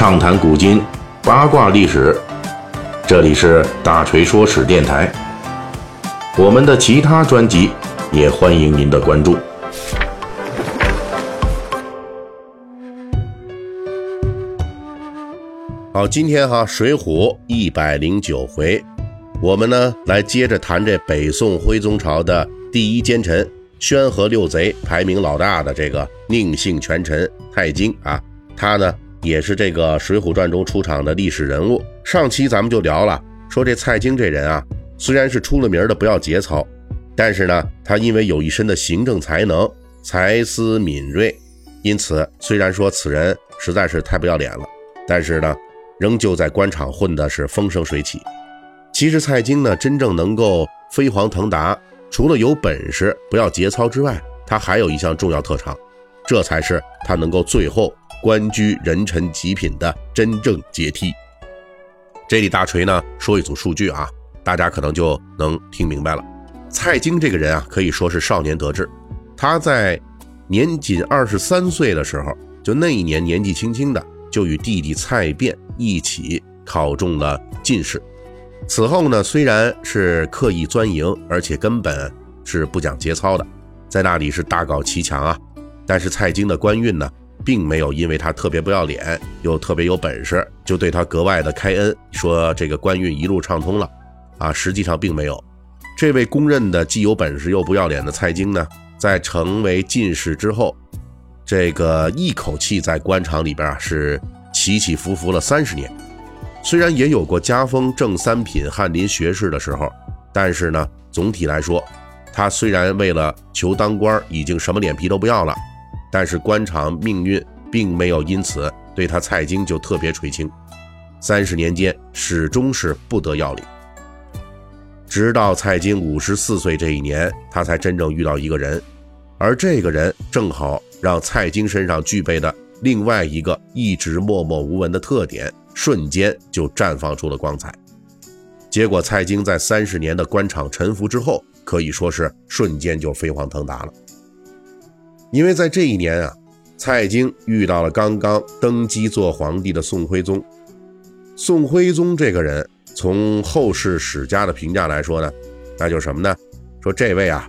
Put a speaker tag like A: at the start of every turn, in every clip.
A: 畅谈古今，八卦历史。这里是大锤说史电台。我们的其他专辑也欢迎您的关注。好，今天哈《水浒》一百零九回，我们呢来接着谈这北宋徽宗朝的第一奸臣。宣和六贼排名老大的这个宁姓权臣蔡京啊，他呢也是这个《水浒传》中出场的历史人物。上期咱们就聊了，说这蔡京这人啊，虽然是出了名的不要节操，但是呢，他因为有一身的行政才能，才思敏锐，因此虽然说此人实在是太不要脸了，但是呢，仍旧在官场混的是风生水起。其实蔡京呢，真正能够飞黄腾达。除了有本事不要节操之外，他还有一项重要特长，这才是他能够最后官居人臣极品的真正阶梯。这里大锤呢说一组数据啊，大家可能就能听明白了。蔡京这个人啊，可以说是少年得志。他在年仅二十三岁的时候，就那一年年纪轻轻的，就与弟弟蔡卞一起考中了进士。此后呢，虽然是刻意钻营，而且根本是不讲节操的，在那里是大搞奇强啊。但是蔡京的官运呢，并没有因为他特别不要脸又特别有本事，就对他格外的开恩，说这个官运一路畅通了啊。实际上并没有。这位公认的既有本事又不要脸的蔡京呢，在成为进士之后，这个一口气在官场里边啊是起起伏伏了三十年。虽然也有过加封正三品翰林学士的时候，但是呢，总体来说，他虽然为了求当官已经什么脸皮都不要了，但是官场命运并没有因此对他蔡京就特别垂青。三十年间始终是不得要领，直到蔡京五十四岁这一年，他才真正遇到一个人，而这个人正好让蔡京身上具备的另外一个一直默默无闻的特点。瞬间就绽放出了光彩，结果蔡京在三十年的官场沉浮之后，可以说是瞬间就飞黄腾达了。因为在这一年啊，蔡京遇到了刚刚登基做皇帝的宋徽宗。宋徽宗这个人，从后世史家的评价来说呢，那就是什么呢？说这位啊，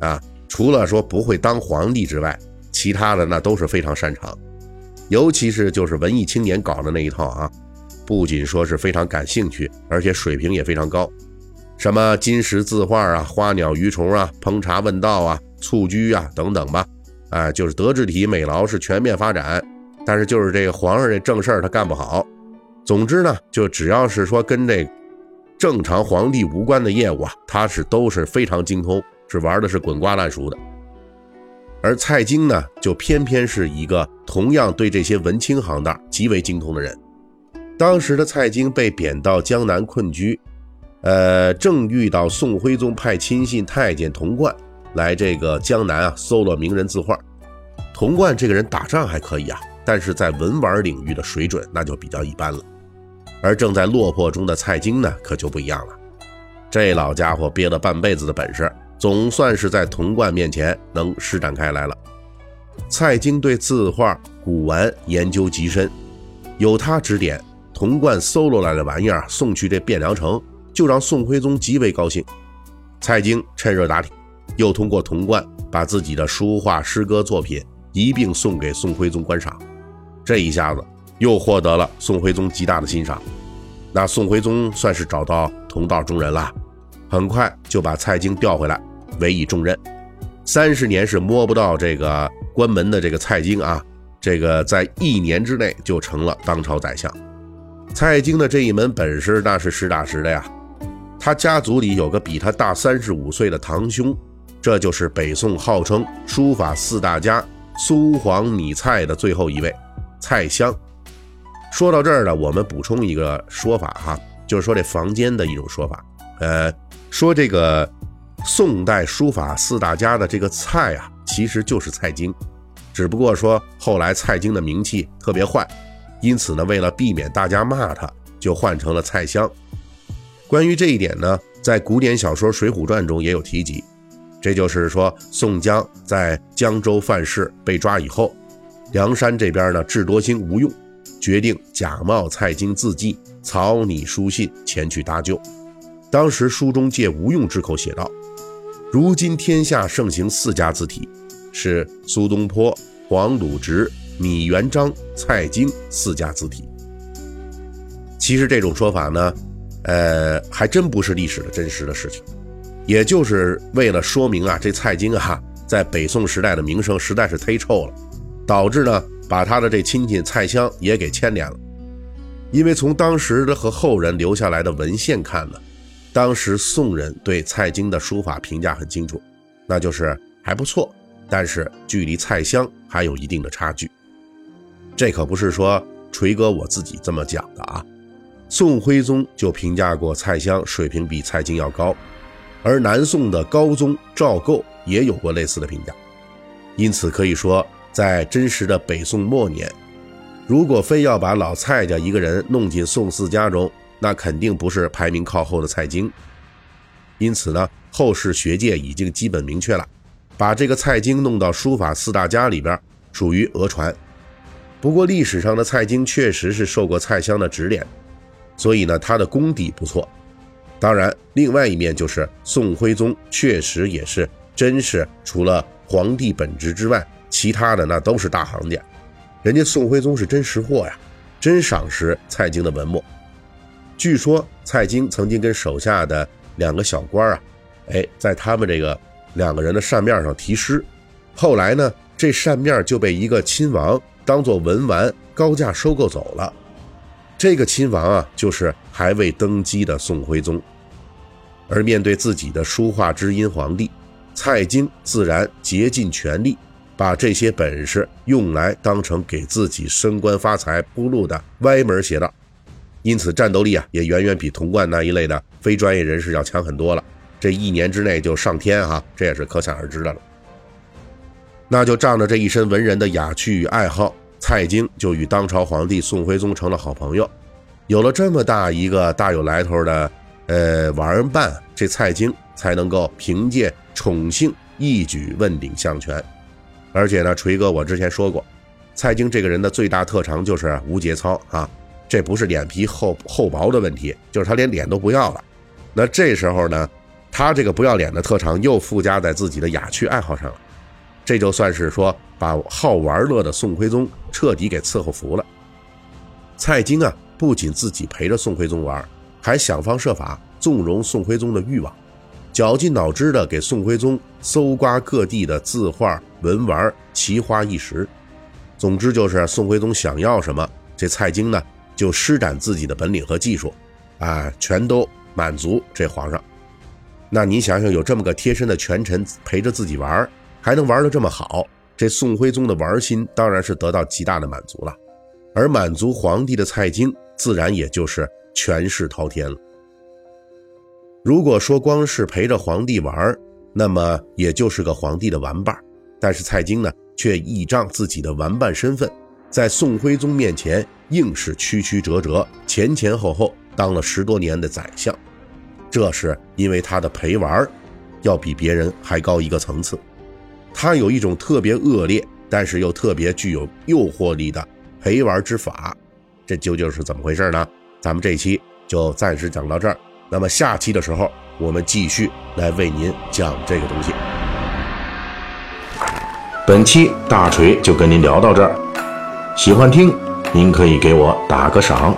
A: 啊，除了说不会当皇帝之外，其他的那都是非常擅长。尤其是就是文艺青年搞的那一套啊，不仅说是非常感兴趣，而且水平也非常高。什么金石字画啊、花鸟鱼虫啊、烹茶问道啊、蹴鞠啊等等吧，哎，就是德智体美劳是全面发展。但是就是这个皇上这正事儿他干不好。总之呢，就只要是说跟这正常皇帝无关的业务啊，他是都是非常精通，是玩的是滚瓜烂熟的。而蔡京呢，就偏偏是一个同样对这些文青行当极为精通的人。当时的蔡京被贬到江南困居，呃，正遇到宋徽宗派亲信太监童贯来这个江南啊，搜罗名人字画。童贯这个人打仗还可以啊，但是在文玩领域的水准那就比较一般了。而正在落魄中的蔡京呢，可就不一样了。这老家伙憋了半辈子的本事。总算是在童贯面前能施展开来了。蔡京对字画、古玩研究极深，有他指点，童贯搜罗来的玩意儿送去这汴梁城，就让宋徽宗极为高兴。蔡京趁热打铁，又通过童贯把自己的书画、诗歌作品一并送给宋徽宗观赏。这一下子又获得了宋徽宗极大的欣赏，那宋徽宗算是找到同道中人了。很快就把蔡京调回来，委以重任。三十年是摸不到这个关门的这个蔡京啊，这个在一年之内就成了当朝宰相。蔡京的这一门本事那是实打实的呀。他家族里有个比他大三十五岁的堂兄，这就是北宋号称书法四大家苏黄米蔡的最后一位蔡襄。说到这儿呢，我们补充一个说法哈，就是说这房间的一种说法，呃。说这个宋代书法四大家的这个蔡啊，其实就是蔡京，只不过说后来蔡京的名气特别坏，因此呢，为了避免大家骂他，就换成了蔡襄。关于这一点呢，在古典小说《水浒传》中也有提及。这就是说，宋江在江州犯事被抓以后，梁山这边呢智多星吴用决定假冒蔡京字迹，草拟书信前去搭救。当时书中借吴用之口写道：“如今天下盛行四家字体，是苏东坡、黄鲁直、米元璋、蔡京四家字体。”其实这种说法呢，呃，还真不是历史的真实的事情，也就是为了说明啊，这蔡京啊，在北宋时代的名声实在是忒臭了，导致呢，把他的这亲戚蔡襄也给牵连了。因为从当时的和后人留下来的文献看呢，当时宋人对蔡京的书法评价很清楚，那就是还不错，但是距离蔡襄还有一定的差距。这可不是说锤哥我自己这么讲的啊。宋徽宗就评价过蔡襄水平比蔡京要高，而南宋的高宗赵构也有过类似的评价。因此可以说，在真实的北宋末年，如果非要把老蔡家一个人弄进宋四家中，那肯定不是排名靠后的蔡京。因此呢，后世学界已经基本明确了，把这个蔡京弄到书法四大家里边，属于讹传。不过历史上的蔡京确实是受过蔡襄的指点。所以呢，他的功底不错。当然，另外一面就是宋徽宗确实也是真是除了皇帝本职之外，其他的那都是大行家。人家宋徽宗是真识货呀，真赏识蔡京的文墨。据说蔡京曾经跟手下的两个小官啊，哎，在他们这个两个人的扇面上题诗。后来呢，这扇面就被一个亲王当做文玩高价收购走了。这个亲王啊，就是还未登基的宋徽宗，而面对自己的书画知音皇帝，蔡京自然竭尽全力，把这些本事用来当成给自己升官发财铺路的歪门邪道，因此战斗力啊，也远远比童贯那一类的非专业人士要强很多了。这一年之内就上天哈，这也是可想而知的了。那就仗着这一身文人的雅趣与爱好。蔡京就与当朝皇帝宋徽宗成了好朋友，有了这么大一个大有来头的呃玩伴，这蔡京才能够凭借宠幸一举问鼎相权。而且呢，锤哥我之前说过，蔡京这个人的最大特长就是无节操啊，这不是脸皮厚厚薄的问题，就是他连脸都不要了。那这时候呢，他这个不要脸的特长又附加在自己的雅趣爱好上了。这就算是说把好玩乐的宋徽宗彻底给伺候服了。蔡京啊，不仅自己陪着宋徽宗玩，还想方设法纵容宋徽宗的欲望，绞尽脑汁的给宋徽宗搜刮各地的字画文玩奇花异石。总之就是宋徽宗想要什么，这蔡京呢就施展自己的本领和技术，啊，全都满足这皇上。那你想想，有这么个贴身的权臣陪着自己玩。还能玩得这么好，这宋徽宗的玩心当然是得到极大的满足了，而满足皇帝的蔡京自然也就是权势滔天了。如果说光是陪着皇帝玩，那么也就是个皇帝的玩伴但是蔡京呢，却倚仗自己的玩伴身份，在宋徽宗面前硬是曲曲折折、前前后后当了十多年的宰相，这是因为他的陪玩要比别人还高一个层次。他有一种特别恶劣，但是又特别具有诱惑力的陪玩之法，这究竟是怎么回事呢？咱们这期就暂时讲到这儿，那么下期的时候，我们继续来为您讲这个东西。本期大锤就跟您聊到这儿，喜欢听您可以给我打个赏。